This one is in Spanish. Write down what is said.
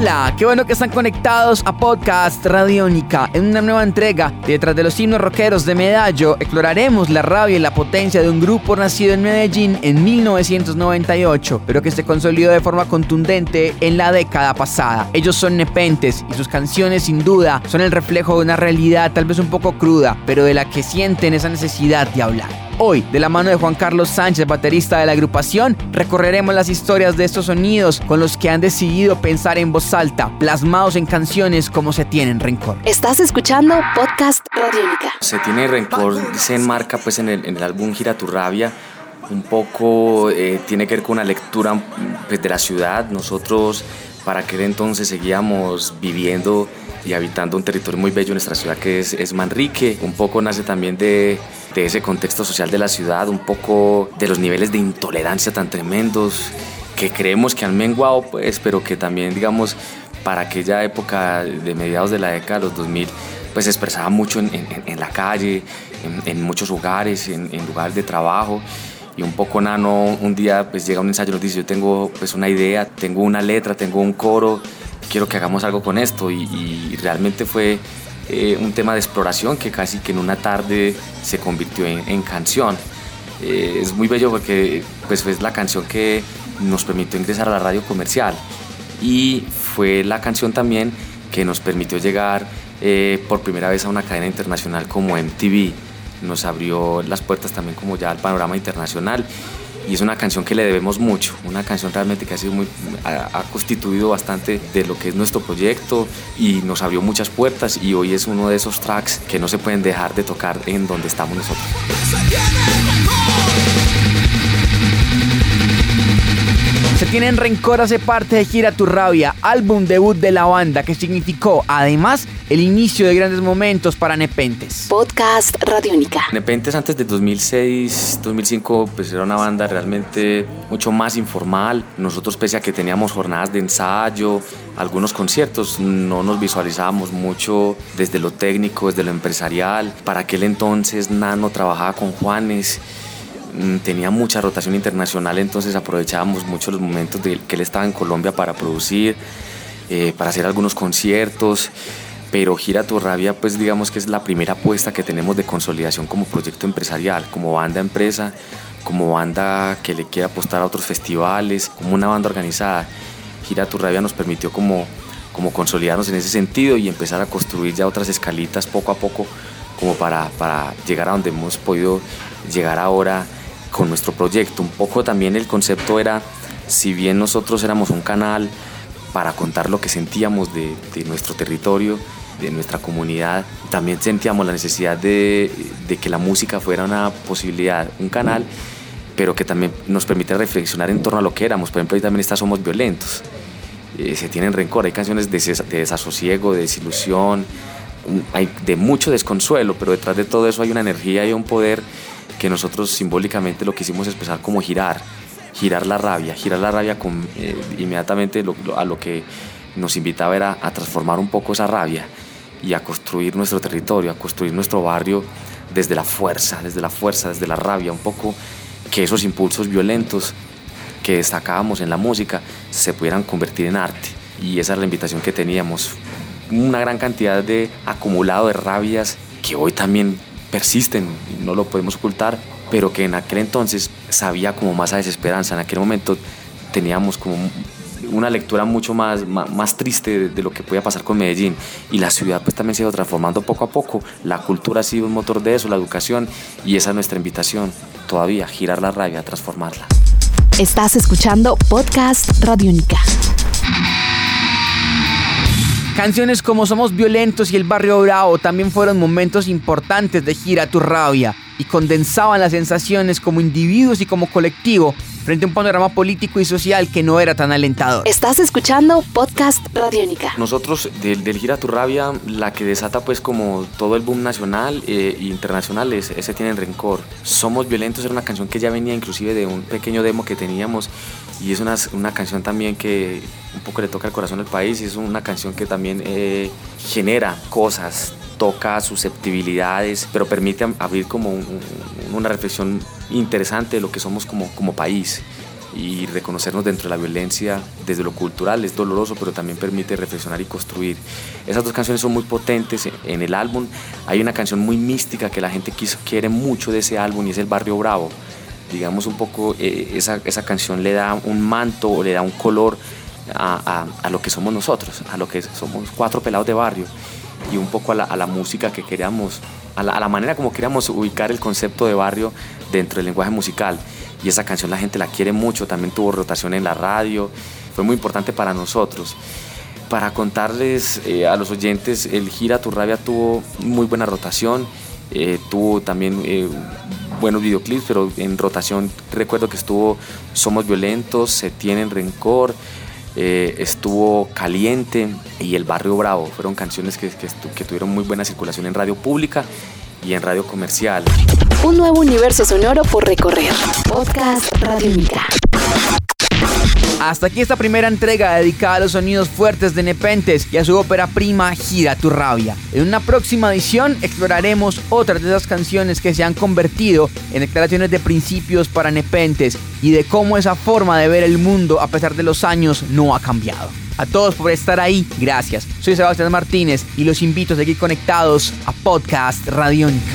Hola, qué bueno que están conectados a Podcast Radiónica. En una nueva entrega, detrás de los himnos rockeros de Medallo, exploraremos la rabia y la potencia de un grupo nacido en Medellín en 1998, pero que se consolidó de forma contundente en la década pasada. Ellos son Nepentes y sus canciones sin duda son el reflejo de una realidad tal vez un poco cruda, pero de la que sienten esa necesidad de hablar. Hoy, de la mano de Juan Carlos Sánchez, baterista de la agrupación, recorreremos las historias de estos sonidos con los que han decidido pensar en voz alta, plasmados en canciones como Se Tienen Rencor. Estás escuchando Podcast Radiónica. Se Tiene Rencor se enmarca pues en el, en el álbum Gira tu Rabia, un poco eh, tiene que ver con una lectura pues, de la ciudad. Nosotros para aquel entonces seguíamos viviendo y habitando un territorio muy bello en nuestra ciudad que es, es Manrique. Un poco nace también de, ese contexto social de la ciudad, un poco de los niveles de intolerancia tan tremendos que creemos que han menguado, pues, pero que también, digamos, para aquella época de mediados de la década de los 2000, pues se expresaba mucho en, la calle, en, en muchos lugares, en, lugares de trabajo. Y un poco Nano un día pues llega un ensayo y nos dice, yo tengo pues una idea, tengo una letra, tengo un coro, quiero que hagamos algo con esto. Y, realmente fue eh, un tema de exploración que casi que en una tarde se convirtió en, en canción. Eh, es muy bello porque pues es la canción que nos permitió ingresar a la radio comercial y fue la canción también que nos permitió llegar eh, por primera vez a una cadena internacional como MTV. Nos abrió las puertas también como ya al panorama internacional y es una canción que le debemos mucho, una canción realmente que ha, constituido bastante de lo que es nuestro proyecto y nos abrió muchas puertas y hoy es uno de esos tracks que no se pueden dejar de tocar en donde estamos nosotros. Tienen rencor hace parte de Gira tu Rabia, álbum debut de la banda que significó además el inicio de grandes momentos para Nepentes. Podcast Radiónica. Nepentes antes de 2006, 2005 pues era una banda realmente mucho más informal. Nosotros pese a que teníamos jornadas de ensayo, algunos conciertos, no nos visualizábamos mucho desde lo técnico, desde lo empresarial. Para aquel entonces Nano trabajaba con Juanes tenía mucha rotación internacional, entonces aprovechábamos mucho los momentos de que él estaba en Colombia para producir, eh, para hacer algunos conciertos, pero Gira tu Rabia, pues digamos que es la primera apuesta que tenemos de consolidación como proyecto empresarial, como banda empresa, como banda que le quiere apostar a otros festivales, como una banda organizada. Gira tu Rabia nos permitió como, como consolidarnos en ese sentido y empezar a construir ya otras escalitas poco a poco como para, para llegar a donde hemos podido llegar ahora con nuestro proyecto. Un poco también el concepto era, si bien nosotros éramos un canal para contar lo que sentíamos de, nuestro territorio, de nuestra comunidad, también sentíamos la necesidad de, que la música fuera una posibilidad, un canal, pero que también nos permitiera reflexionar en torno a lo que éramos. Por ejemplo, ahí también está Somos Violentos. Eh, se tienen rencor, hay canciones de, de desasosiego, de desilusión, hay de mucho desconsuelo, pero detrás de todo eso hay una energía y un poder que nosotros simbólicamente lo quisimos expresar como girar, girar la rabia, girar la rabia con, eh, inmediatamente a lo que nos invitaba era a transformar un poco esa rabia y a construir nuestro territorio, a construir nuestro barrio desde la fuerza, desde la fuerza, desde la rabia, un poco que esos impulsos violentos que destacábamos en la música se pudieran convertir en arte. Y esa es la invitación que teníamos. Una gran cantidad de acumulado de rabias que hoy también persisten, no lo podemos ocultar, pero que en aquel entonces sabía como más a desesperanza. En aquel momento teníamos como una lectura mucho más, más, triste de, de, lo que podía pasar con Medellín. Y la ciudad pues también se ha ido transformando poco a poco. La cultura ha sido un motor de eso, la educación, y esa es nuestra invitación todavía, girar la rabia, transformarla. Estás escuchando Podcast Radio Única. Canciones como Somos Violentos y El Barrio Bravo también fueron momentos importantes de Gira tu Rabia y condensaban las sensaciones como individuos y como colectivo frente a un panorama político y social que no era tan alentador. Estás escuchando Podcast Radiónica. Nosotros del, del Gira tu Rabia, la que desata pues como todo el boom nacional e internacional es ese tiene rencor. Somos Violentos era una canción que ya venía inclusive de un pequeño demo que teníamos y es una, una canción también que un poco le toca el corazón al país y es una canción que también eh, genera cosas toca susceptibilidades, pero permite abrir como una reflexión interesante de lo que somos como, país y reconocernos dentro de la violencia desde lo cultural es doloroso, pero también permite reflexionar y construir. Esas dos canciones son muy potentes en el álbum. Hay una canción muy mística que la gente quiere mucho de ese álbum y es El Barrio Bravo. Digamos un poco, eh, esa, esa, canción le da un manto o le da un color a, a, lo que somos nosotros, a lo que somos cuatro pelados de barrio y un poco a la, a la música que queríamos, a la, a la manera como queríamos ubicar el concepto de barrio dentro del lenguaje musical y esa canción la gente la quiere mucho, también tuvo rotación en la radio, fue muy importante para nosotros. Para contarles eh, a los oyentes, el Gira Tu Rabia tuvo muy buena rotación, eh, tuvo también eh, buenos videoclips, pero en rotación recuerdo que estuvo Somos Violentos, Se Tienen Rencor, estuvo Caliente y El Barrio Bravo. Fueron canciones que, tuvieron muy buena circulación en radio pública y en radio comercial. Un nuevo universo sonoro por recorrer. Podcast Radio Mica. Hasta aquí esta primera entrega dedicada a los sonidos fuertes de Nepentes y a su ópera prima Gira tu rabia. En una próxima edición exploraremos otras de esas canciones que se han convertido en declaraciones de principios para Nepentes y de cómo esa forma de ver el mundo a pesar de los años no ha cambiado. A todos por estar ahí, gracias. Soy Sebastián Martínez y los invito a seguir conectados a Podcast Radiónica.